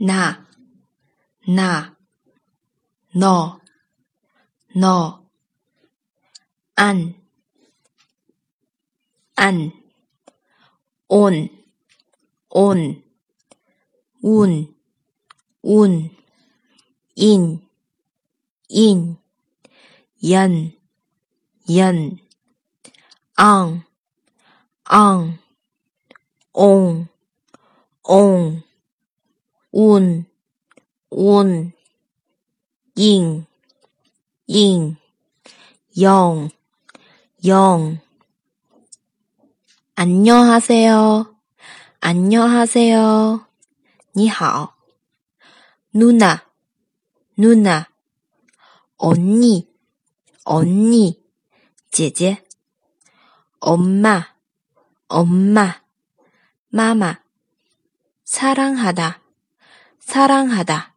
나, 나, 너, 너, 안, 안, 온, 온, 운, 운, 인, 인, 연, 연, 앙, 앙, 옹, 옹, 운, 운, 잉, 잉, 영, 영. 안녕하세요. 안녕하세요. 你好. 누나, 누나. 언니, 언니. 姐姐. 엄마, 엄마. 마마. 사랑하다, 사랑하다.